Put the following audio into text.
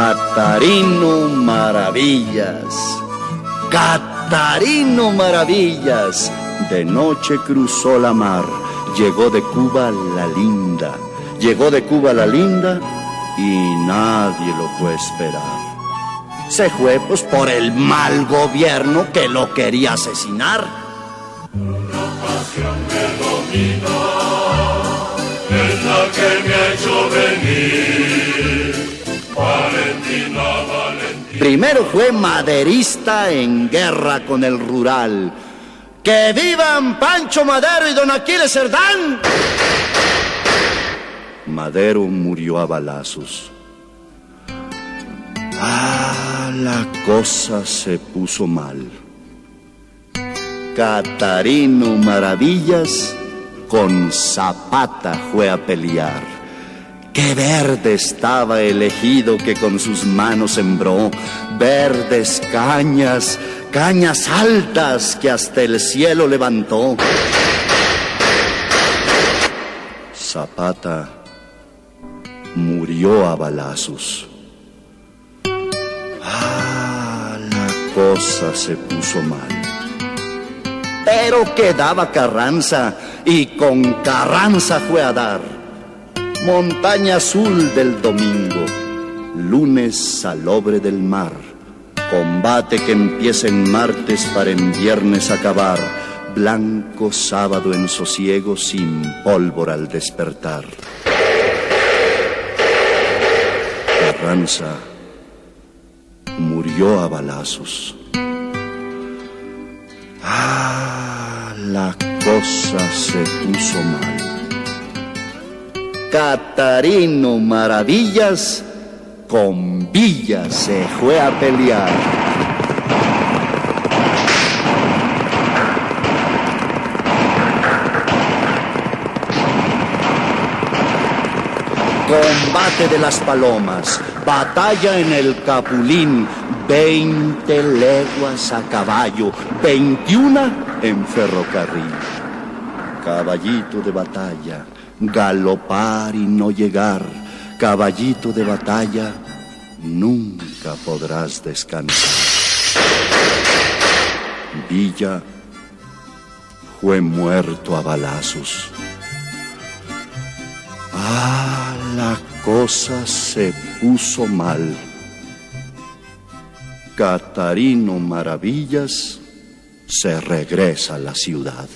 Catarino Maravillas. Catarino Maravillas. De noche cruzó la mar. Llegó de Cuba la linda. Llegó de Cuba la linda y nadie lo fue a esperar. Se fue pues por el mal gobierno que lo quería asesinar. es Primero fue maderista en guerra con el rural. ¡Que vivan Pancho Madero y don Aquiles Cerdán! Madero murió a balazos. Ah, la cosa se puso mal. Catarino Maravillas con Zapata fue a pelear. Qué verde estaba el ejido que con sus manos sembró, verdes cañas, cañas altas que hasta el cielo levantó. Zapata murió a balazos. Ah, la cosa se puso mal. Pero quedaba Carranza y con Carranza fue a dar. Montaña azul del domingo, lunes salobre del mar. Combate que empieza en martes para en viernes acabar. Blanco sábado en sosiego sin pólvora al despertar. Carranza murió a balazos. Ah, la cosa se puso mal. Catarino Maravillas con Villa se fue a pelear. Combate de las palomas, batalla en el Capulín, 20 leguas a caballo, 21 en ferrocarril. Caballito de batalla, galopar y no llegar, caballito de batalla, nunca podrás descansar. Villa fue muerto a balazos. Ah, la cosa se puso mal. Catarino Maravillas se regresa a la ciudad.